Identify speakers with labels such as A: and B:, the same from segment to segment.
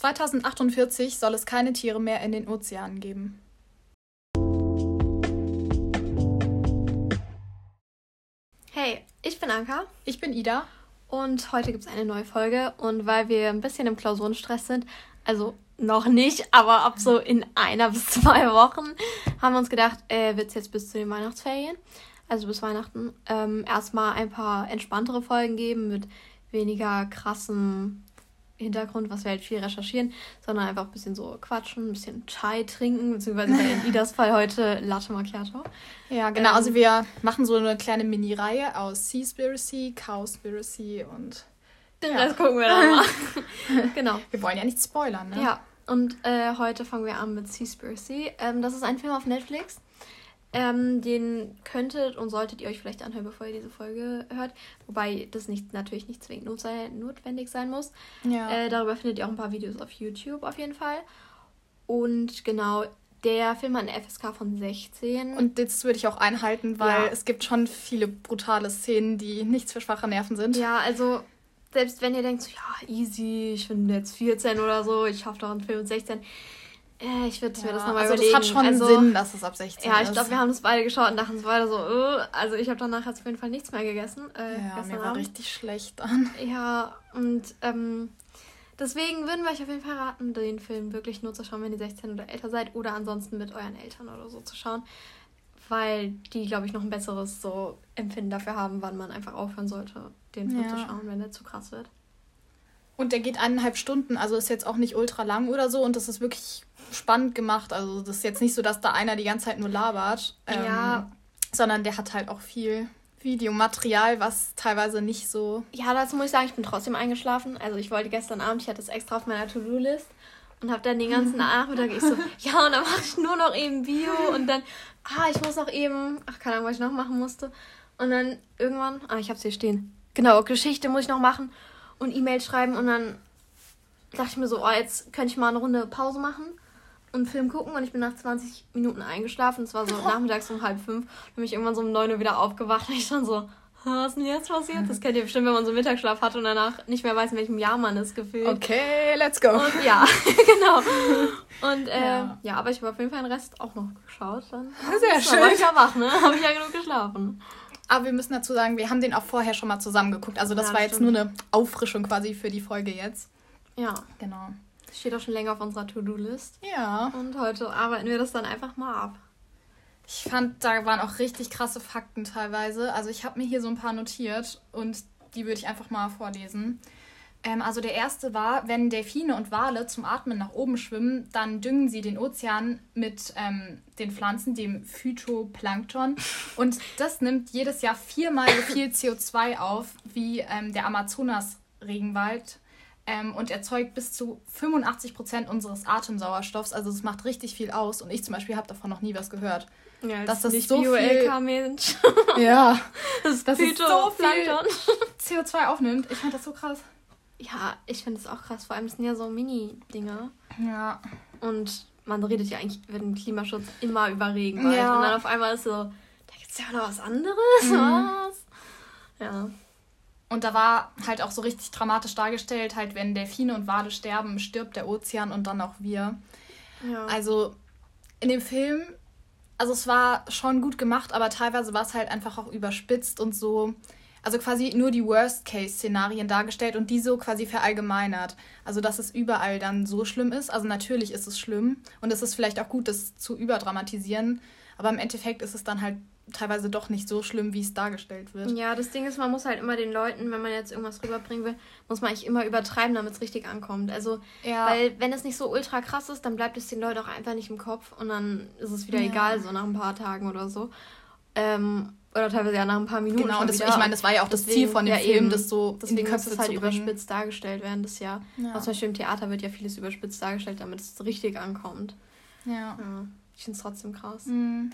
A: 2048 soll es keine Tiere mehr in den Ozeanen geben.
B: Hey, ich bin Anka.
A: Ich bin Ida.
B: Und heute gibt es eine neue Folge. Und weil wir ein bisschen im Klausurenstress sind, also noch nicht, aber ab so in einer bis zwei Wochen, haben wir uns gedacht, äh, wird es jetzt bis zu den Weihnachtsferien, also bis Weihnachten, ähm, erstmal ein paar entspanntere Folgen geben mit weniger krassem Hintergrund, was wir halt viel recherchieren, sondern einfach ein bisschen so quatschen, ein bisschen Chai trinken, beziehungsweise in Idas Fall heute Latte Macchiato.
A: Ja, genau. Ähm, also wir machen so eine kleine Mini-Reihe aus Seaspiracy, Cowspiracy und den ja. Rest gucken wir dann mal. genau. Wir wollen ja nicht spoilern, ne?
B: Ja, und äh, heute fangen wir an mit Seaspiracy. Ähm, das ist ein Film auf Netflix. Ähm, den könntet und solltet ihr euch vielleicht anhören, bevor ihr diese Folge hört. Wobei das nicht, natürlich nicht zwingend notwendig sein muss. Ja. Äh, darüber findet ihr auch ein paar Videos auf YouTube auf jeden Fall. Und genau, der Film hat eine FSK von 16.
A: Und das würde ich auch einhalten, weil ja. es gibt schon viele brutale Szenen, die nichts für schwache Nerven sind.
B: Ja, also selbst wenn ihr denkt, so, ja, easy, ich bin jetzt 14 oder so, ich schaffe doch einen Film mit 16 äh, ich würde ja, mir das nochmal also überlegen. Das hat schon also, Sinn, dass es ab 16 ja, ist. Ja, ich glaube, wir haben das beide geschaut und dachten uns beide so, uh, also ich habe danach auf jeden Fall nichts mehr gegessen. Äh,
A: ja, mir war Abend. richtig schlecht dann.
B: Ja, und ähm, deswegen würden wir euch auf jeden Fall raten, den Film wirklich nur zu schauen, wenn ihr 16 oder älter seid oder ansonsten mit euren Eltern oder so zu schauen. Weil die, glaube ich, noch ein besseres so Empfinden dafür haben, wann man einfach aufhören sollte, den Film ja. zu schauen, wenn der zu krass wird.
A: Und der geht eineinhalb Stunden, also ist jetzt auch nicht ultra lang oder so und das ist wirklich spannend gemacht. Also das ist jetzt nicht so, dass da einer die ganze Zeit nur labert. Ähm, ja. Sondern der hat halt auch viel Videomaterial, was teilweise nicht so.
B: Ja, dazu muss ich sagen, ich bin trotzdem eingeschlafen. Also ich wollte gestern Abend, ich hatte es extra auf meiner To-Do-List und habe dann den ganzen Nachmittag ich so, ja, und dann mache ich nur noch eben Bio und dann, ah, ich muss noch eben, ach, keine Ahnung, was ich noch machen musste. Und dann irgendwann, ah, ich hab's hier stehen. Genau, Geschichte muss ich noch machen und E-Mail schreiben und dann dachte ich mir so, oh, jetzt könnte ich mal eine Runde Pause machen und Film gucken und ich bin nach 20 Minuten eingeschlafen. Es war so nachmittags um halb fünf. Dann bin ich irgendwann so um neun Uhr wieder aufgewacht und ich dann so, was ist denn jetzt passiert? Das kennt ihr bestimmt, wenn man so Mittagsschlaf hat und danach nicht mehr weiß, in welchem Jahr man ist, gefühlt.
A: Okay, let's go.
B: Und, ja, genau. Und äh, ja. ja. aber ich habe auf jeden Fall den Rest auch noch geschaut. Dann Sehr schön. War ich ja wach, ne? Habe ich ja genug geschlafen.
A: Aber wir müssen dazu sagen, wir haben den auch vorher schon mal zusammen geguckt. Also das ja, war jetzt nur eine Auffrischung quasi für die Folge jetzt.
B: Ja. Genau. Steht auch schon länger auf unserer To-Do-List.
A: Ja.
B: Und heute arbeiten wir das dann einfach mal ab.
A: Ich fand, da waren auch richtig krasse Fakten teilweise. Also ich habe mir hier so ein paar notiert und die würde ich einfach mal vorlesen. Ähm, also der erste war, wenn Delfine und Wale zum Atmen nach oben schwimmen, dann düngen sie den Ozean mit ähm, den Pflanzen, dem Phytoplankton. Und das nimmt jedes Jahr viermal so viel CO2 auf wie ähm, der Amazonas-Regenwald ähm, und erzeugt bis zu 85 Prozent unseres Atemsauerstoffs. Also es macht richtig viel aus und ich zum Beispiel habe davon noch nie was gehört. Ja, dass das nicht so viel Mensch. ja, das, das ist so viel CO2 aufnimmt. Ich fand das so krass.
B: Ja, ich finde es auch krass. Vor allem sind ja so Mini-Dinger.
A: Ja.
B: Und man redet ja eigentlich über den Klimaschutz immer über Regenwald. Ja. Und dann auf einmal ist so, da gibt es ja noch was anderes. Mhm. Was? Ja.
A: Und da war halt auch so richtig dramatisch dargestellt, halt wenn Delfine und Wale sterben, stirbt der Ozean und dann auch wir. Ja. Also in dem Film, also es war schon gut gemacht, aber teilweise war es halt einfach auch überspitzt und so, also quasi nur die Worst-Case-Szenarien dargestellt und die so quasi verallgemeinert. Also dass es überall dann so schlimm ist. Also natürlich ist es schlimm und es ist vielleicht auch gut, das zu überdramatisieren, aber im Endeffekt ist es dann halt teilweise doch nicht so schlimm, wie es dargestellt wird.
B: Ja, das Ding ist, man muss halt immer den Leuten, wenn man jetzt irgendwas rüberbringen will, muss man eigentlich immer übertreiben, damit es richtig ankommt. Also, ja. weil wenn es nicht so ultra krass ist, dann bleibt es den Leuten auch einfach nicht im Kopf und dann ist es wieder ja. egal, so nach ein paar Tagen oder so. Ähm, oder teilweise ja nach ein paar Minuten. Genau, und das, ich meine, das war ja auch das Ziel von dem ja, Film, eben, das so deswegen in die Köpfe muss es halt überspitzt dargestellt werden das Jahr. Ja. Also zum Beispiel im Theater wird ja vieles überspitzt dargestellt, damit es richtig ankommt.
A: Ja.
B: ja ich finde es trotzdem krass.
A: Mhm.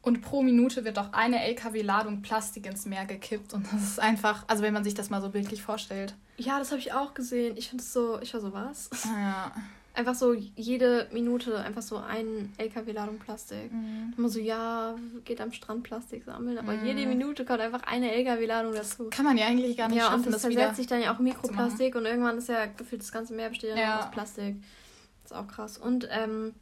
A: Und pro Minute wird auch eine LKW-Ladung Plastik ins Meer gekippt. Und das ist einfach, also wenn man sich das mal so bildlich vorstellt.
B: Ja, das habe ich auch gesehen. Ich finde es so, ich war so, was?
A: Ja.
B: Einfach so jede Minute einfach so ein LKW-Ladung Plastik. Mhm. Immer so, ja, geht am Strand Plastik sammeln, aber mhm. jede Minute kommt einfach eine LKW-Ladung dazu.
A: Kann man ja eigentlich gar nicht ja,
B: schaffen, und das, das zersetzt sich dann ja auch Mikroplastik und irgendwann ist ja gefühlt das ganze Meer besteht ja. aus Plastik. Das ist auch krass. Und ähm,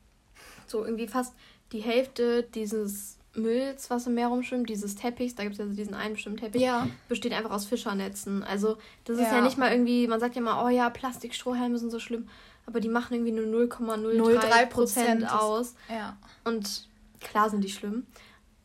B: so irgendwie fast die Hälfte dieses Mülls, was im Meer rumschwimmt, dieses Teppichs, da gibt es ja diesen einen bestimmten Teppich, ja. besteht einfach aus Fischernetzen. Also das ist ja. ja nicht mal irgendwie, man sagt ja mal, oh ja, Plastikstrohhalme sind so schlimm aber die machen irgendwie nur 0,03 Prozent aus. Ja. Und klar sind die schlimm.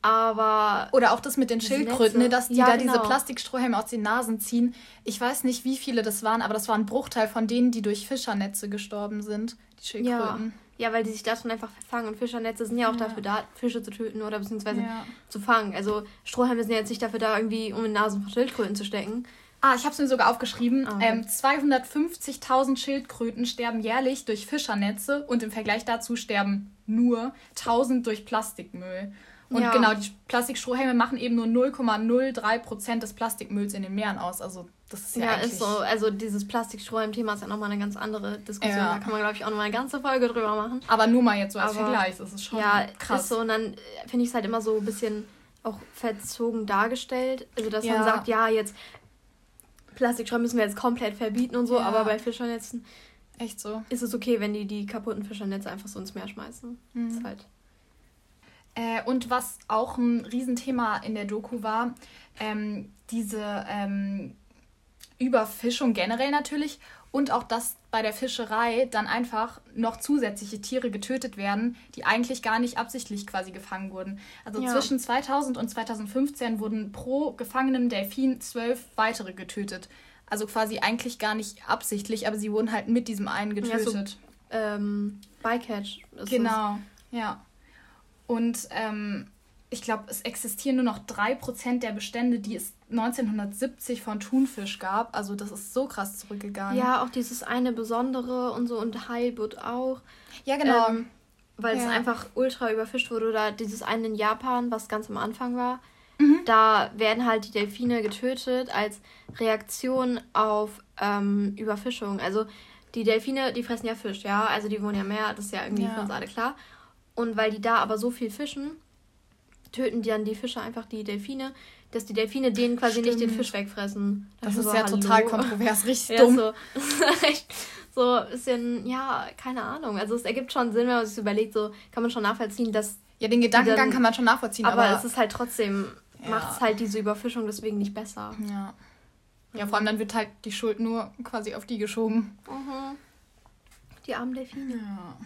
B: Aber.
A: Oder auch das mit den Schildkröten, ne, dass die ja, da genau. diese Plastikstrohhelme aus den Nasen ziehen. Ich weiß nicht, wie viele das waren, aber das war ein Bruchteil von denen, die durch Fischernetze gestorben sind. Die Schildkröten.
B: Ja, ja weil die sich davon einfach verfangen. Und Fischernetze sind ja auch ja. dafür da, Fische zu töten oder beziehungsweise zu fangen. Also Strohhalme sind ja jetzt nicht dafür da, irgendwie um in den Nasen von Schildkröten zu stecken.
A: Ah, ich habe es mir sogar aufgeschrieben. Okay. Ähm, 250.000 Schildkröten sterben jährlich durch Fischernetze und im Vergleich dazu sterben nur 1000 durch Plastikmüll. Und ja. genau, die Plastikstrohhelme machen eben nur 0,03% des Plastikmülls in den Meeren aus. Also das ist ja,
B: ja ist so. Also dieses Plastikstrohhalm-Thema ist ja nochmal eine ganz andere Diskussion. Ja. Da kann man, glaube ich, auch nochmal eine ganze Folge drüber machen.
A: Aber nur mal jetzt so als Aber, Vergleich, das ist schon
B: ja, krass. Ist so, und dann finde ich es halt immer so ein bisschen auch verzogen dargestellt. Also dass ja. man sagt, ja, jetzt Plastikschrauben müssen wir jetzt komplett verbieten und so, ja. aber bei Fischernetzen
A: echt so.
B: Ist es okay, wenn die die kaputten Fischernetze einfach so ins Meer schmeißen? Mhm. Ist halt.
A: Äh, und was auch ein Riesenthema in der Doku war, ähm, diese ähm, Überfischung generell natürlich und auch, dass bei der Fischerei dann einfach noch zusätzliche Tiere getötet werden, die eigentlich gar nicht absichtlich quasi gefangen wurden. Also ja. zwischen 2000 und 2015 wurden pro gefangenem Delfin zwölf weitere getötet. Also quasi eigentlich gar nicht absichtlich, aber sie wurden halt mit diesem einen getötet. Ja, so,
B: ähm, Bycatch.
A: genau, es. ja. Und ähm, ich glaube, es existieren nur noch 3% der Bestände, die es 1970 von Thunfisch gab. Also das ist so krass zurückgegangen.
B: Ja, auch dieses eine Besondere und so und Heilbutt auch. Ja, genau. Ähm, weil ja. es einfach ultra überfischt wurde. Oder dieses eine in Japan, was ganz am Anfang war. Mhm. Da werden halt die Delfine getötet als Reaktion auf ähm, Überfischung. Also die Delfine, die fressen ja Fisch, ja. Also die wohnen ja mehr, das ist ja irgendwie ja. für uns alle klar. Und weil die da aber so viel fischen, töten dann die Fische einfach die Delfine, dass die Delfine denen quasi Stimmt. nicht den Fisch wegfressen. Das, das ist ja Hallo. total kontrovers, richtig ja, dumm. So, echt so ein bisschen, ja, keine Ahnung. Also es ergibt schon Sinn, wenn man sich überlegt, so kann man schon nachvollziehen, dass.
A: Ja, den Gedankengang dann, kann man schon nachvollziehen,
B: aber, aber es ist halt trotzdem, ja. macht es halt diese Überfischung deswegen nicht besser.
A: Ja. Ja, vor allem dann wird halt die Schuld nur quasi auf die geschoben. Mhm.
B: Die armen Delfine.
A: Ja.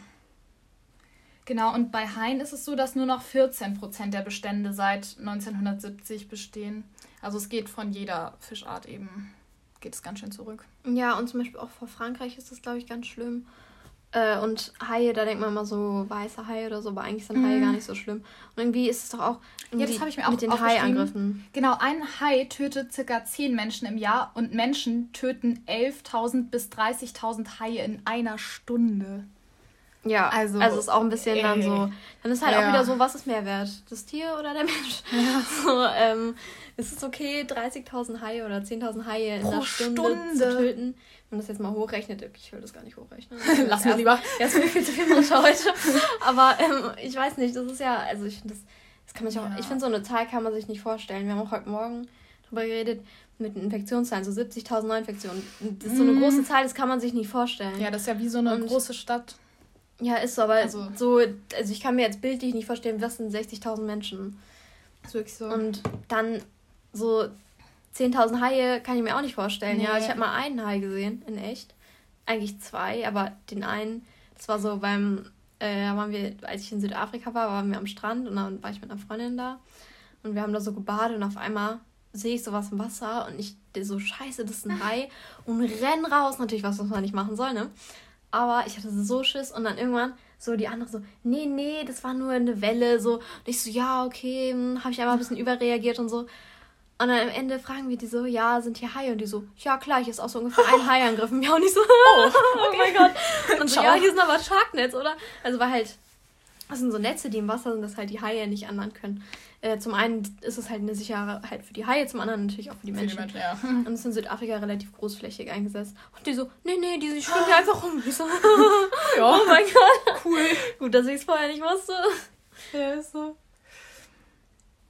A: Genau, und bei Haien ist es so, dass nur noch 14 Prozent der Bestände seit 1970 bestehen. Also es geht von jeder Fischart eben, geht es ganz schön zurück.
B: Ja, und zum Beispiel auch vor Frankreich ist das, glaube ich, ganz schlimm. Äh, und Haie, da denkt man immer so weiße Haie oder so, aber eigentlich sind Haie mm. gar nicht so schlimm. Und irgendwie ist es doch auch ja, das ich mir auch mit
A: den Haiangriffen. Genau, ein Hai tötet circa 10 Menschen im Jahr und Menschen töten 11.000 bis 30.000 Haie in einer Stunde.
B: Ja, also, also ist auch ein bisschen ey. dann so. Dann ist halt ja. auch wieder so, was ist mehr wert? Das Tier oder der Mensch? Ja. So, ähm, ist es okay, 30.000 Haie oder 10.000 Haie in Pro einer Stunde, Stunde, zu töten? Wenn man das jetzt mal hochrechnet, ich will das gar nicht hochrechnen. Lass mir lieber. Ja, ist mir viel zu viel Mutter heute. Aber ähm, ich weiß nicht, das ist ja, also ich finde das, das kann man sich auch, ich finde so eine Zahl kann man sich nicht vorstellen. Wir haben auch heute Morgen drüber geredet, mit Infektionszahlen, so 70.000 Neuinfektionen. Das ist so eine mhm. große Zahl, das kann man sich nicht vorstellen.
A: Ja, das ist ja wie so eine Und große Stadt.
B: Ja, ist so, aber also, so, also ich kann mir jetzt bildlich nicht vorstellen, was sind 60.000 Menschen. Ist wirklich so. Und dann so 10.000 Haie kann ich mir auch nicht vorstellen. Nee. Ja, ich habe mal einen Hai gesehen, in echt. Eigentlich zwei, aber den einen, das war so beim, äh, waren wir, als ich in Südafrika war, waren wir am Strand und dann war ich mit einer Freundin da. Und wir haben da so gebadet und auf einmal sehe ich sowas im Wasser und ich so, scheiße, das ist ein Hai und renn raus. Natürlich was, was man nicht machen soll, ne? Aber ich hatte so Schiss und dann irgendwann so die andere so, nee, nee, das war nur eine Welle. So. Und ich so, ja, okay, hm, habe ich einfach ein bisschen überreagiert und so. Und dann am Ende fragen wir die so, ja, sind hier Haie? Und die so, ja klar, hier ist auch so ungefähr ein Hai angegriffen. Ja, und ich so, oh, okay. oh mein Gott. Und so, ja, hier sind aber Sharknets, oder? Also war halt Das sind so Netze, die im Wasser sind, dass halt die Haie nicht anderen können. Äh, zum einen ist es halt eine Sicherheit für die Haie, zum anderen natürlich auch für die Menschen. Für die Menschen ja. Und es ist in Südafrika relativ großflächig eingesetzt. Und die so, nee, nee, die schwimmen hier einfach rum. Ich so, ja. oh mein Gott. Cool. Gut, dass ich es vorher nicht wusste.
A: Ja, ist so.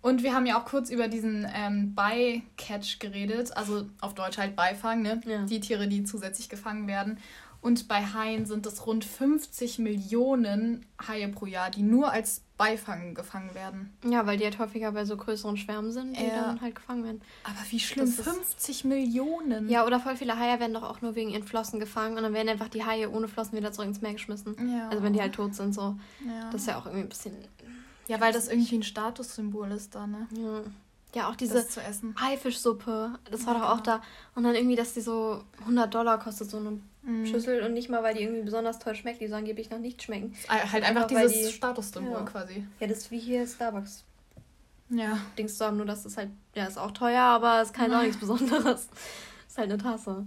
A: Und wir haben ja auch kurz über diesen ähm, Bycatch geredet, also auf Deutsch halt Beifang, ne? Ja. Die Tiere, die zusätzlich gefangen werden. Und bei Haien sind es rund 50 Millionen Haie pro Jahr, die nur als Beifang gefangen werden.
B: Ja, weil die halt häufiger bei so größeren Schwärmen sind, die ja. dann halt gefangen werden.
A: Aber wie schlimm, das 50 Millionen.
B: Ja, oder voll viele Haie werden doch auch nur wegen ihren Flossen gefangen und dann werden einfach die Haie ohne Flossen wieder zurück ins Meer geschmissen. Ja. Also wenn die halt tot sind, so. Ja. Das ist ja auch irgendwie ein bisschen
A: ja, weil das irgendwie ein Statussymbol ist da, ne?
B: Ja. Ja, auch diese Haifischsuppe, das war ja. doch auch da. Und dann irgendwie, dass die so 100 Dollar kostet, so eine mhm. Schüssel. Und nicht mal, weil die irgendwie besonders toll schmeckt, die so angeblich noch nicht schmecken. Halt einfach, einfach dieses die, Statussymbol ja. quasi. Ja, das ist wie hier Starbucks. Ja. Dings zu haben, nur dass das halt, ja, ist auch teuer, aber es ist kein auch nichts Besonderes. ist halt eine Tasse.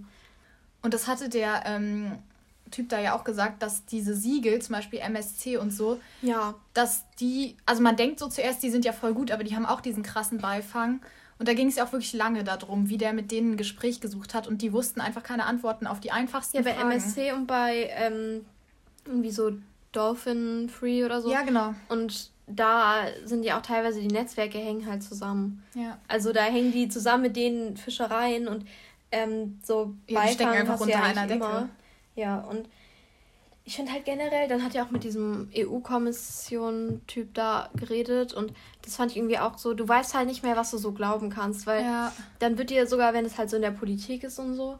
A: Und das hatte der ähm, Typ da ja auch gesagt, dass diese Siegel, zum Beispiel MSC und so, ja. dass die, also man denkt so zuerst, die sind ja voll gut, aber die haben auch diesen krassen Beifang. Und da ging es ja auch wirklich lange darum, wie der mit denen ein Gespräch gesucht hat und die wussten einfach keine Antworten auf die einfachsten
B: ja, bei Fragen. MSC und bei ähm, irgendwie so Dolphin Free oder so. Ja, genau. Und da sind ja auch teilweise die Netzwerke hängen halt zusammen. Ja. Also da hängen die zusammen mit den Fischereien und ähm, so ja, Beifang stecken einfach unter einer Decke. Immer. Ja, und ich finde halt generell, dann hat er auch mit diesem EU-Kommission-Typ da geredet und das fand ich irgendwie auch so, du weißt halt nicht mehr, was du so glauben kannst, weil ja. dann wird dir sogar, wenn es halt so in der Politik ist und so,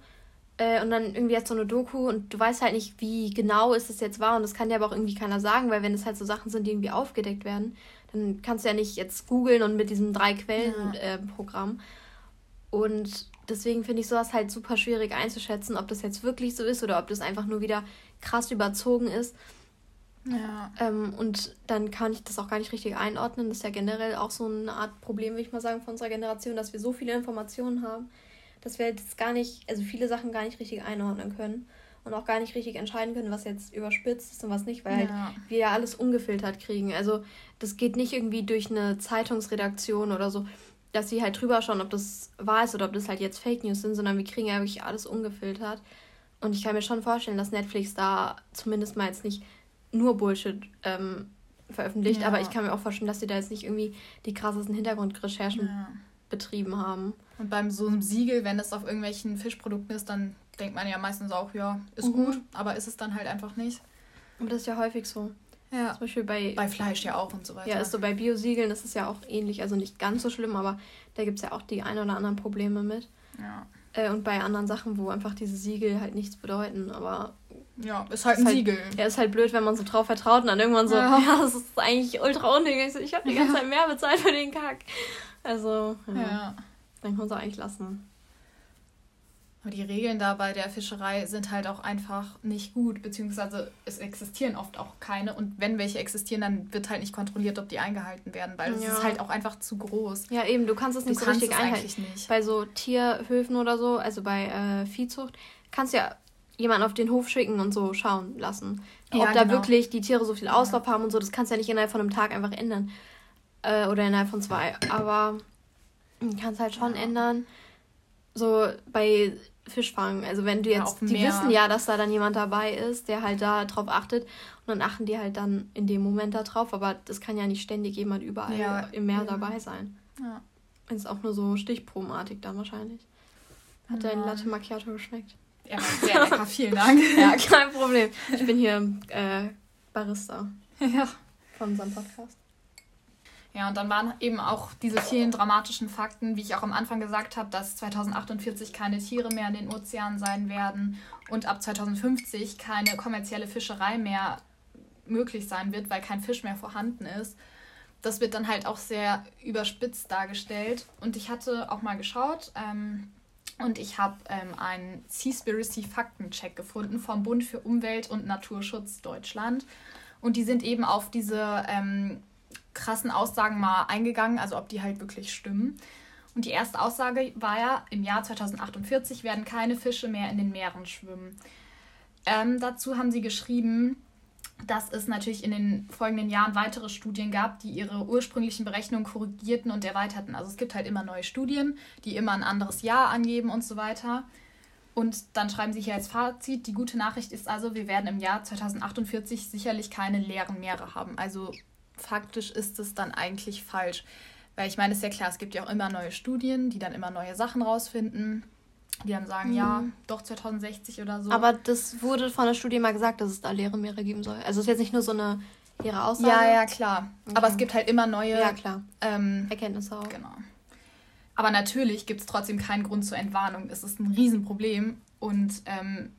B: äh, und dann irgendwie jetzt so eine Doku und du weißt halt nicht, wie genau ist es jetzt wahr und das kann dir aber auch irgendwie keiner sagen, weil wenn es halt so Sachen sind, die irgendwie aufgedeckt werden, dann kannst du ja nicht jetzt googeln und mit diesem drei Quellen-Programm. Ja. Äh, und deswegen finde ich sowas halt super schwierig einzuschätzen, ob das jetzt wirklich so ist oder ob das einfach nur wieder krass überzogen ist. Ja. Ähm, und dann kann ich das auch gar nicht richtig einordnen. Das ist ja generell auch so eine Art Problem, würde ich mal sagen, von unserer Generation, dass wir so viele Informationen haben, dass wir jetzt gar nicht, also viele Sachen gar nicht richtig einordnen können und auch gar nicht richtig entscheiden können, was jetzt überspitzt ist und was nicht, weil ja. halt wir ja alles ungefiltert kriegen. Also das geht nicht irgendwie durch eine Zeitungsredaktion oder so dass sie halt drüber schauen, ob das wahr ist oder ob das halt jetzt Fake News sind, sondern wir kriegen ja wirklich alles ungefiltert. Und ich kann mir schon vorstellen, dass Netflix da zumindest mal jetzt nicht nur Bullshit ähm, veröffentlicht, ja. aber ich kann mir auch vorstellen, dass sie da jetzt nicht irgendwie die krassesten Hintergrundrecherchen ja. betrieben haben.
A: Und beim so einem Siegel, wenn es auf irgendwelchen Fischprodukten ist, dann denkt man ja meistens auch, ja, ist mhm. gut, aber ist es dann halt einfach nicht.
B: Aber das ist ja häufig so. Ja. Zum Beispiel bei.
A: Bei Fleisch ja auch und so weiter.
B: Ja, ist so bei Biosiegeln ist es ja auch ähnlich. Also nicht ganz so schlimm, aber da gibt es ja auch die ein oder anderen Probleme mit. Ja. Äh, und bei anderen Sachen, wo einfach diese Siegel halt nichts bedeuten, aber. Ja, ist halt ist ein halt, Siegel. Ja, ist halt blöd, wenn man so drauf vertraut und dann irgendwann so, ja, ja das ist eigentlich ultra unnötig. Ich habe die ganze Zeit mehr bezahlt für den Kack. Also, ja. ja. Dann kann man es eigentlich lassen.
A: Aber die Regeln da bei der Fischerei sind halt auch einfach nicht gut, beziehungsweise es existieren oft auch keine. Und wenn welche existieren, dann wird halt nicht kontrolliert, ob die eingehalten werden, weil es ja. ist halt auch einfach zu groß.
B: Ja, eben, du kannst es nicht du so richtig einhalten. Nicht. Bei so Tierhöfen oder so, also bei äh, Viehzucht, kannst du ja jemanden auf den Hof schicken und so schauen lassen. Ob ja, da genau. wirklich die Tiere so viel Auslauf ja. haben und so, das kannst du ja nicht innerhalb von einem Tag einfach ändern. Äh, oder innerhalb von zwei. Aber du kannst halt schon ändern so bei Fischfang. Also wenn du jetzt, ja, die wissen ja, dass da dann jemand dabei ist, der halt da drauf achtet und dann achten die halt dann in dem Moment da drauf, aber das kann ja nicht ständig jemand überall ja, im Meer ja. dabei sein. Ja. Ist auch nur so stichprobenartig dann wahrscheinlich. Hat dein Latte Macchiato geschmeckt? Ja, sehr lecker, vielen Dank. ja, kein Problem. Ich bin hier äh, Barista. Ja. Von unserem Podcast.
A: Ja, und dann waren eben auch diese vielen dramatischen Fakten, wie ich auch am Anfang gesagt habe, dass 2048 keine Tiere mehr in den Ozeanen sein werden und ab 2050 keine kommerzielle Fischerei mehr möglich sein wird, weil kein Fisch mehr vorhanden ist. Das wird dann halt auch sehr überspitzt dargestellt. Und ich hatte auch mal geschaut ähm, und ich habe ähm, einen Seaspiracy Faktencheck gefunden vom Bund für Umwelt und Naturschutz Deutschland. Und die sind eben auf diese ähm, krassen Aussagen mal eingegangen, also ob die halt wirklich stimmen. Und die erste Aussage war ja, im Jahr 2048 werden keine Fische mehr in den Meeren schwimmen. Ähm, dazu haben sie geschrieben, dass es natürlich in den folgenden Jahren weitere Studien gab, die ihre ursprünglichen Berechnungen korrigierten und erweiterten. Also es gibt halt immer neue Studien, die immer ein anderes Jahr angeben und so weiter. Und dann schreiben sie hier als Fazit, die gute Nachricht ist also, wir werden im Jahr 2048 sicherlich keine leeren Meere haben. Also faktisch ist es dann eigentlich falsch. Weil ich meine, es ist ja klar, es gibt ja auch immer neue Studien, die dann immer neue Sachen rausfinden. Die dann sagen, mhm. ja, doch 2060 oder so.
B: Aber das wurde von der Studie mal gesagt, dass es da leere Meere geben soll. Also es ist jetzt nicht nur so eine leere Aussage.
A: Ja, ja, klar. Okay. Aber es gibt halt immer neue
B: ja, klar. Ähm, Erkenntnisse auch.
A: Genau. Aber natürlich gibt es trotzdem keinen Grund zur Entwarnung. Es ist ein Riesenproblem. Und ähm,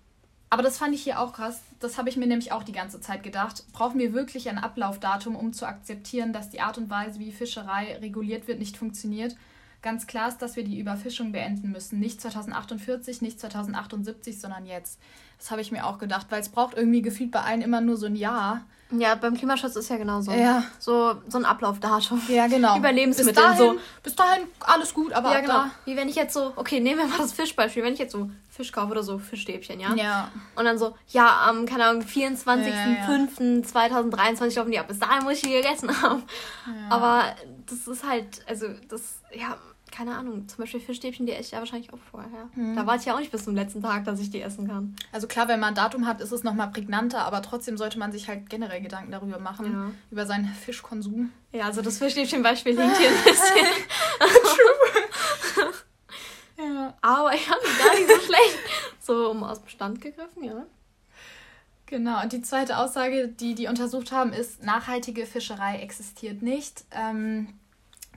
A: aber das fand ich hier auch krass. Das habe ich mir nämlich auch die ganze Zeit gedacht. Brauchen wir wirklich ein Ablaufdatum, um zu akzeptieren, dass die Art und Weise, wie Fischerei reguliert wird, nicht funktioniert? Ganz klar ist, dass wir die Überfischung beenden müssen. Nicht 2048, nicht 2078, sondern jetzt. Das habe ich mir auch gedacht, weil es braucht irgendwie gefühlt bei allen immer nur so ein Jahr.
B: Ja, beim Klimaschutz ist ja genauso. Ja. So, so ein Ablaufdatum. Ja,
A: genau.
B: Über
A: Lebensmittel. Bis dahin, so. bis dahin alles gut, aber
B: ja, genau. Da. Wie wenn ich jetzt so, okay, nehmen wir mal das Fischbeispiel. Wenn ich jetzt so Fisch kaufe oder so Fischstäbchen, ja? Ja. Und dann so, ja, am, keine Ahnung, 24.05.2023 ja, ja. laufen die ab. Bis dahin muss ich die gegessen haben. Ja. Aber das ist halt, also, das, ja, keine Ahnung, zum Beispiel Fischstäbchen, die esse ich ja wahrscheinlich auch vorher. Mhm. Da warte ich ja auch nicht bis zum letzten Tag, dass ich die essen kann.
A: Also klar, wenn man ein Datum hat, ist es nochmal prägnanter, aber trotzdem sollte man sich halt generell Gedanken darüber machen, ja. über seinen Fischkonsum.
B: Ja, also das Fischstäbchen-Beispiel liegt hier ein bisschen. True. ja. Aber ich fand gar nicht so schlecht. So um aus dem Stand gegriffen, ja.
A: Genau, und die zweite Aussage, die die untersucht haben, ist, nachhaltige Fischerei existiert nicht. Ähm,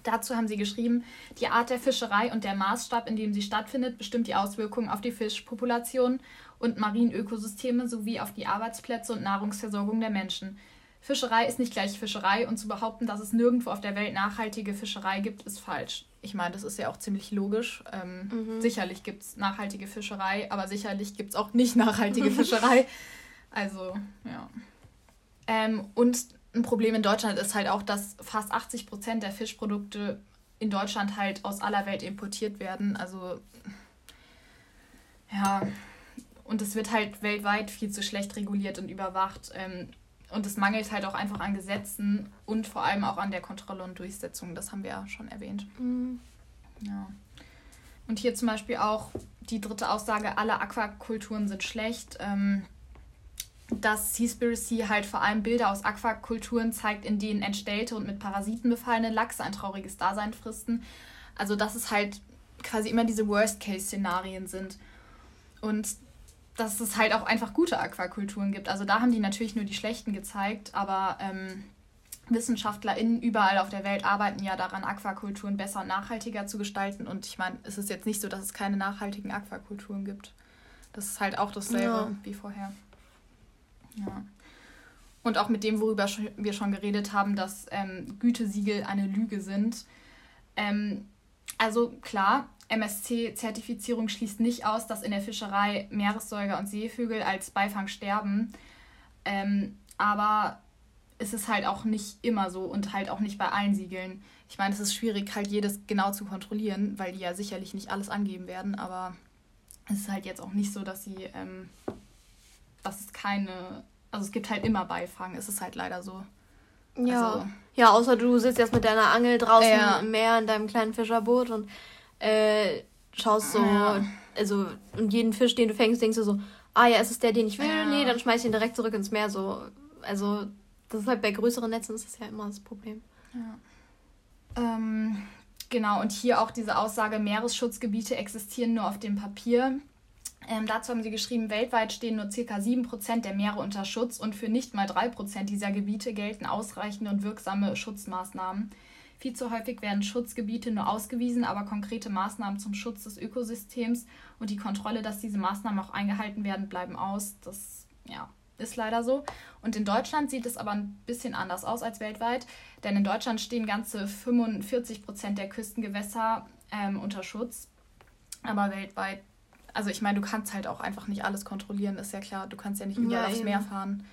A: Dazu haben sie geschrieben, die Art der Fischerei und der Maßstab, in dem sie stattfindet, bestimmt die Auswirkungen auf die Fischpopulation und Marienökosysteme sowie auf die Arbeitsplätze und Nahrungsversorgung der Menschen. Fischerei ist nicht gleich Fischerei und zu behaupten, dass es nirgendwo auf der Welt nachhaltige Fischerei gibt, ist falsch. Ich meine, das ist ja auch ziemlich logisch. Ähm, mhm. Sicherlich gibt es nachhaltige Fischerei, aber sicherlich gibt es auch nicht nachhaltige Fischerei. Also, ja. Ähm, und ein Problem in Deutschland ist halt auch, dass fast 80 Prozent der Fischprodukte in Deutschland halt aus aller Welt importiert werden. Also ja, und es wird halt weltweit viel zu schlecht reguliert und überwacht. Ähm, und es mangelt halt auch einfach an Gesetzen und vor allem auch an der Kontrolle und Durchsetzung. Das haben wir ja schon erwähnt. Mhm. Ja. Und hier zum Beispiel auch die dritte Aussage, alle Aquakulturen sind schlecht. Ähm, dass Seaspiracy halt vor allem Bilder aus Aquakulturen zeigt, in denen entstellte und mit Parasiten befallene Lachse ein trauriges Dasein fristen. Also dass es halt quasi immer diese Worst-Case-Szenarien sind. Und dass es halt auch einfach gute Aquakulturen gibt. Also da haben die natürlich nur die schlechten gezeigt, aber ähm, WissenschaftlerInnen überall auf der Welt arbeiten ja daran, Aquakulturen besser und nachhaltiger zu gestalten. Und ich meine, es ist jetzt nicht so, dass es keine nachhaltigen Aquakulturen gibt. Das ist halt auch dasselbe ja. wie vorher. Ja. Und auch mit dem, worüber wir schon geredet haben, dass ähm, Gütesiegel eine Lüge sind. Ähm, also klar, MSC-Zertifizierung schließt nicht aus, dass in der Fischerei Meeressäuger und Seevögel als Beifang sterben. Ähm, aber es ist halt auch nicht immer so und halt auch nicht bei allen Siegeln. Ich meine, es ist schwierig, halt jedes genau zu kontrollieren, weil die ja sicherlich nicht alles angeben werden, aber es ist halt jetzt auch nicht so, dass sie ähm, dass es keine, also es gibt halt immer Beifang, es ist halt leider so.
B: Ja. Also, ja, außer du sitzt jetzt mit deiner Angel draußen ja. im Meer in deinem kleinen Fischerboot und äh, schaust so, ja. also und jeden Fisch, den du fängst, denkst du so, ah ja, ist es der, den ich will? Ja. Nee, dann schmeiß ich ihn direkt zurück ins Meer. So, also das ist halt bei größeren Netzen ist das ja immer das Problem.
A: Ja. Ähm, genau, und hier auch diese Aussage, Meeresschutzgebiete existieren nur auf dem Papier. Ähm, dazu haben sie geschrieben, weltweit stehen nur ca. 7% der Meere unter Schutz und für nicht mal 3% dieser Gebiete gelten ausreichende und wirksame Schutzmaßnahmen. Viel zu häufig werden Schutzgebiete nur ausgewiesen, aber konkrete Maßnahmen zum Schutz des Ökosystems und die Kontrolle, dass diese Maßnahmen auch eingehalten werden, bleiben aus. Das ja, ist leider so. Und in Deutschland sieht es aber ein bisschen anders aus als weltweit, denn in Deutschland stehen ganze 45% der Küstengewässer ähm, unter Schutz, aber weltweit also ich meine, du kannst halt auch einfach nicht alles kontrollieren, ist ja klar. Du kannst ja nicht überall ja, aufs Meer fahren.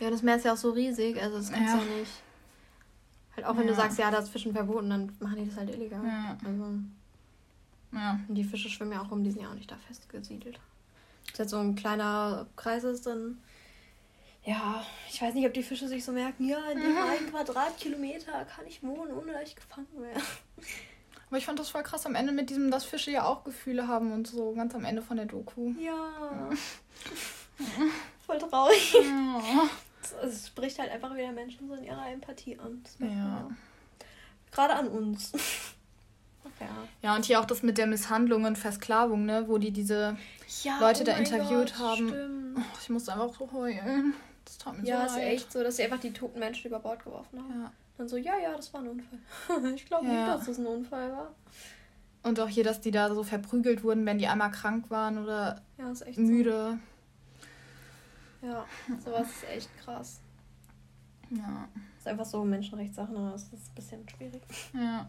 B: Ja, das Meer ist ja auch so riesig, also das kannst du ja. ja nicht. Halt auch wenn ja. du sagst, ja, da ist Fischen verboten, dann machen die das halt illegal. Ja. Also, ja. Und die Fische schwimmen ja auch rum, die sind ja auch nicht da festgesiedelt. Wenn es jetzt so ein kleiner Kreis ist, dann Ja, ich weiß nicht, ob die Fische sich so merken, ja, in dem einen Quadratkilometer kann ich wohnen, ohne dass ich gefangen werde.
A: Aber ich fand das voll krass am Ende mit diesem, dass Fische ja auch Gefühle haben und so, ganz am Ende von der Doku.
B: Ja. voll traurig. Ja. Es spricht halt einfach wieder Menschen so in ihrer Empathie an. ja. Gerade an uns.
A: Ja. ja, und hier auch das mit der Misshandlung und Versklavung, ne, wo die diese ja, Leute oh da interviewt Gott, haben. Oh, ich musste einfach so heulen.
B: Das tat mir ja, so leid. ist echt so, dass sie einfach die toten Menschen über Bord geworfen haben. Ja. Dann so, ja, ja, das war ein Unfall. ich glaube ja. nicht, dass das ein Unfall war.
A: Und auch hier, dass die da so verprügelt wurden, wenn die einmal krank waren oder ja, müde.
B: So. Ja, sowas ist echt krass. Ja. Das ist einfach so Menschenrechtssachen, aber das ist ein bisschen schwierig. Ja.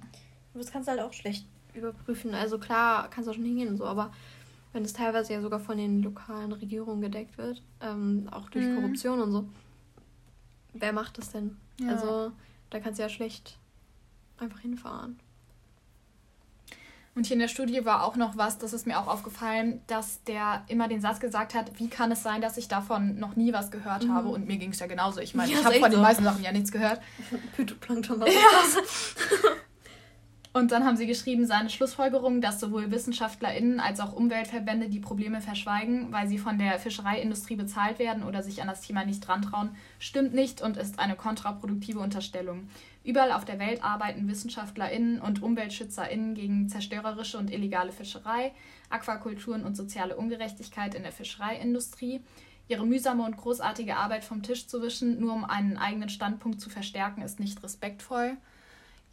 B: Aber das kannst du halt auch schlecht überprüfen. Also klar, kannst du auch schon hingehen und so, aber wenn es teilweise ja sogar von den lokalen Regierungen gedeckt wird, ähm, auch durch mhm. Korruption und so, wer macht das denn? Ja. Also da kannst du ja schlecht einfach hinfahren.
A: Und hier in der Studie war auch noch was, das ist mir auch aufgefallen, dass der immer den Satz gesagt hat, wie kann es sein, dass ich davon noch nie was gehört mhm. habe? Und mir ging es ja genauso. Ich meine, ja, ich habe von so. den meisten Sachen ja nichts gehört. Phytoplankton, was ja. ist das? Und dann haben sie geschrieben, seine Schlussfolgerung, dass sowohl WissenschaftlerInnen als auch Umweltverbände die Probleme verschweigen, weil sie von der Fischereiindustrie bezahlt werden oder sich an das Thema nicht drantrauen, stimmt nicht und ist eine kontraproduktive Unterstellung. Überall auf der Welt arbeiten WissenschaftlerInnen und UmweltschützerInnen gegen zerstörerische und illegale Fischerei, Aquakulturen und soziale Ungerechtigkeit in der Fischereiindustrie. Ihre mühsame und großartige Arbeit vom Tisch zu wischen, nur um einen eigenen Standpunkt zu verstärken, ist nicht respektvoll.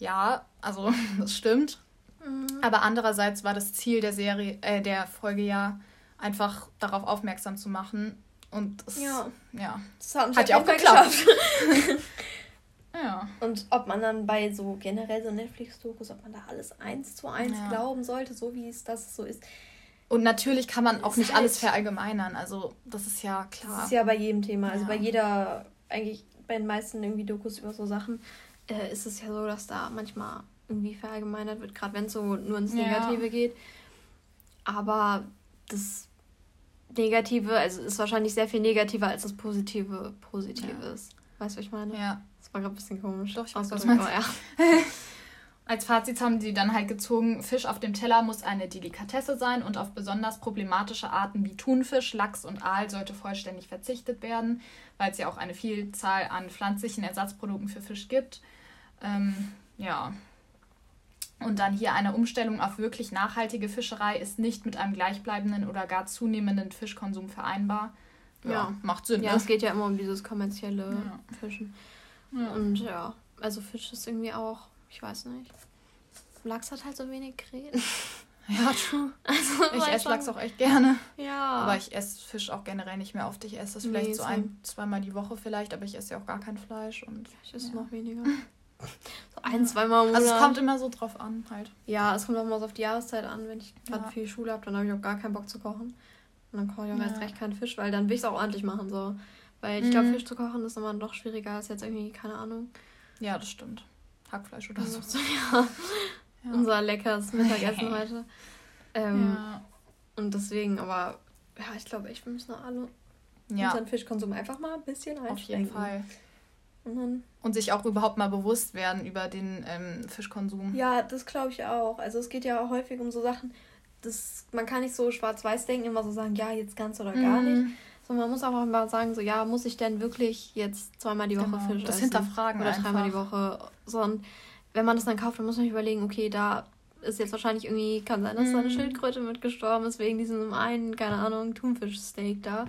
A: Ja, also das stimmt. Mhm. Aber andererseits war das Ziel der Serie, äh, der Folge ja einfach darauf aufmerksam zu machen. Und es, ja, ja. Das hat,
B: hat ja auch geklappt. ja. Und ob man dann bei so generell so Netflix-Dokus, ob man da alles eins zu eins ja. glauben sollte, so wie es das so ist.
A: Und natürlich kann man auch nicht halt alles verallgemeinern. Also das ist ja klar. Das
B: ist ja bei jedem Thema. Also bei jeder, eigentlich bei den meisten irgendwie Dokus über so Sachen äh, ist es ja so, dass da manchmal irgendwie verallgemeinert wird, gerade wenn es so nur ins Negative ja. geht. Aber das Negative, also ist wahrscheinlich sehr viel negativer als das Positive positiv ja. ist. Weißt du, was ich meine? Ja. Das war gerade ein bisschen komisch. Doch, ich weiß, was
A: du meinst. Ja. Als Fazit haben sie dann halt gezogen, Fisch auf dem Teller muss eine Delikatesse sein und auf besonders problematische Arten wie Thunfisch, Lachs und Aal sollte vollständig verzichtet werden, weil es ja auch eine Vielzahl an pflanzlichen Ersatzprodukten für Fisch gibt. Ähm, ja. Und dann hier eine Umstellung auf wirklich nachhaltige Fischerei ist nicht mit einem gleichbleibenden oder gar zunehmenden Fischkonsum vereinbar. Ja, ja
B: macht Sinn. Ja, ne? es geht ja immer um dieses kommerzielle ja. Fischen. Ja. Und ja, also Fisch ist irgendwie auch, ich weiß nicht. Lachs hat halt so wenig Krähen. Ja, true.
A: Also, ich esse Lachs auch echt gerne. Ja. Aber ich esse Fisch auch generell nicht mehr oft. Ich esse das vielleicht nee, so ein, zweimal die Woche vielleicht, aber ich esse ja auch gar kein Fleisch. Und, ich esse ja. noch weniger. So ein, zweimal im Monat. Also es kommt immer so drauf an halt.
B: Ja, es kommt auch mal so auf die Jahreszeit an. Wenn ich gerade ja. viel Schule habe, dann habe ich auch gar keinen Bock zu kochen. Und dann koche ich auch ja. erst recht keinen Fisch, weil dann will ich es auch ordentlich machen. So. Weil ich mhm. glaube, Fisch zu kochen ist immer noch schwieriger als jetzt irgendwie, keine Ahnung.
A: Ja, das stimmt. Hackfleisch oder so.
B: ja. ja. Unser leckeres Mittagessen heute. Ähm, ja. Und deswegen, aber ja, ich glaube echt, wir müssen alle ja. unseren Fischkonsum einfach mal ein bisschen einschränken. Auf jeden Fall.
A: Und, und sich auch überhaupt mal bewusst werden über den ähm, Fischkonsum.
B: Ja, das glaube ich auch. Also es geht ja häufig um so Sachen, das, man kann nicht so schwarz-weiß denken, immer so sagen, ja, jetzt ganz oder gar mhm. nicht. Sondern man muss auch mal sagen, so, ja, muss ich denn wirklich jetzt zweimal die Woche genau. Fisch das essen? hinterfragen Oder einfach. dreimal die Woche. So, und wenn man das dann kauft, dann muss man sich überlegen, okay, da ist jetzt wahrscheinlich irgendwie, kann sein, dass mhm. da eine Schildkröte mitgestorben ist, wegen diesem einen, keine Ahnung, Thunfischsteak da.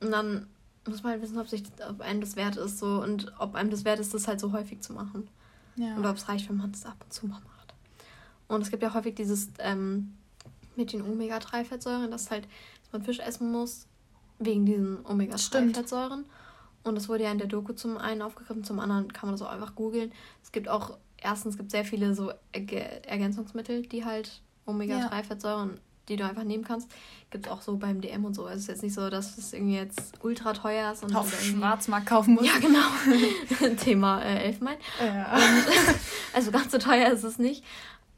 B: Und dann muss man halt wissen, ob, sich, ob einem das wert ist so und ob einem das wert ist, das halt so häufig zu machen. Ja. Oder ob es reicht, wenn man es ab und zu mal macht. Und es gibt ja häufig dieses ähm, mit den Omega-3-Fettsäuren, dass halt, dass man Fisch essen muss, wegen diesen Omega-3-Fettsäuren. Und das wurde ja in der Doku zum einen aufgegriffen, zum anderen kann man das auch einfach googeln. Es gibt auch, erstens gibt sehr viele so Ergänzungsmittel, die halt Omega-3-Fettsäuren die du einfach nehmen kannst. Gibt es auch so beim DM und so. Also es ist jetzt nicht so, dass es irgendwie jetzt ultra teuer ist und auf Schwarzmarkt kaufen musst. Ja, genau. Thema äh, Elfenbein. Ja. Und, also ganz so teuer ist es nicht.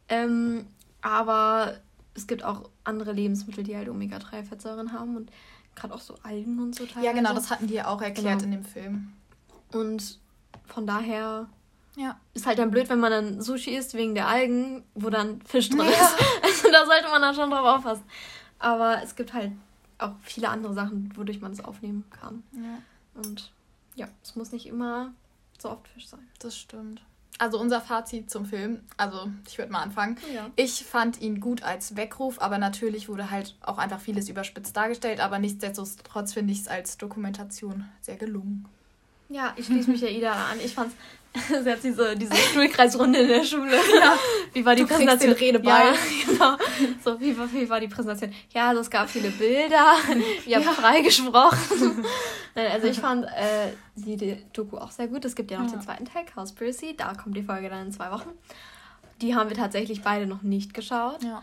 B: Ähm, aber es gibt auch andere Lebensmittel, die halt Omega-3-Fettsäuren haben. Und gerade auch so Algen und so
A: teilweise. Ja, genau, das hatten die ja auch erklärt genau. in dem Film.
B: Und von daher ja. ist halt dann blöd, wenn man dann Sushi isst wegen der Algen, wo dann Fisch drin ja. ist. Also da sollte man dann schon drauf aufpassen. Aber es gibt halt auch viele andere Sachen, wodurch man es aufnehmen kann. Ja. Und ja, es muss nicht immer so oft Fisch sein.
A: Das stimmt. Also unser Fazit zum Film, also ich würde mal anfangen. Ja. Ich fand ihn gut als Weckruf, aber natürlich wurde halt auch einfach vieles überspitzt dargestellt, aber nichtsdestotrotz finde ich es als Dokumentation sehr gelungen.
B: Ja, ich schließe mich ja Ida an. Ich fand's Sie hat diese, diese Stuhlkreisrunde in der Schule. Ja. Wie war die du Präsentation? Den Redeball. Ja, genau. So, wie, war, wie war die Präsentation? Ja, also es gab viele Bilder. Ihr habt ja. frei gesprochen. also ich fand äh, die, die, Doku auch sehr gut. Es gibt ja noch ja. den zweiten Teil, Cowspiracy. Da kommt die Folge dann in zwei Wochen. Die haben wir tatsächlich beide noch nicht geschaut. Ja.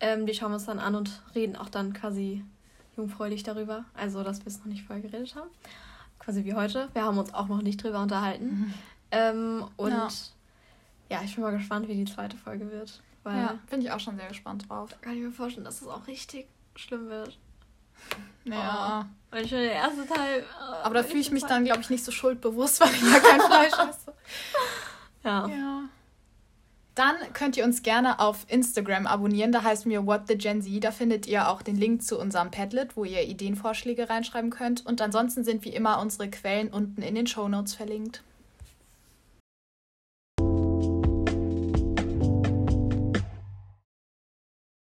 B: Ähm, die schauen wir uns dann an und reden auch dann quasi jungfräulich darüber. Also, dass wir es noch nicht vorher geredet haben. Quasi wie heute. Wir haben uns auch noch nicht drüber unterhalten. Mhm. Ähm, und ja. ja. ich bin mal gespannt, wie die zweite Folge wird.
A: Weil ja, bin ich auch schon sehr gespannt drauf.
B: Kann ich mir vorstellen, dass es auch richtig schlimm wird. Ja. Oh, weil schon der erste Teil.
A: Oh, Aber da fühle ich mich dann, glaube ich, nicht so schuldbewusst, weil ich ja kein Fleisch esse. Ja. ja. Dann könnt ihr uns gerne auf Instagram abonnieren. Da heißt mir What the Gen Z. Da findet ihr auch den Link zu unserem Padlet, wo ihr Ideenvorschläge reinschreiben könnt. Und ansonsten sind wie immer unsere Quellen unten in den Show Notes verlinkt.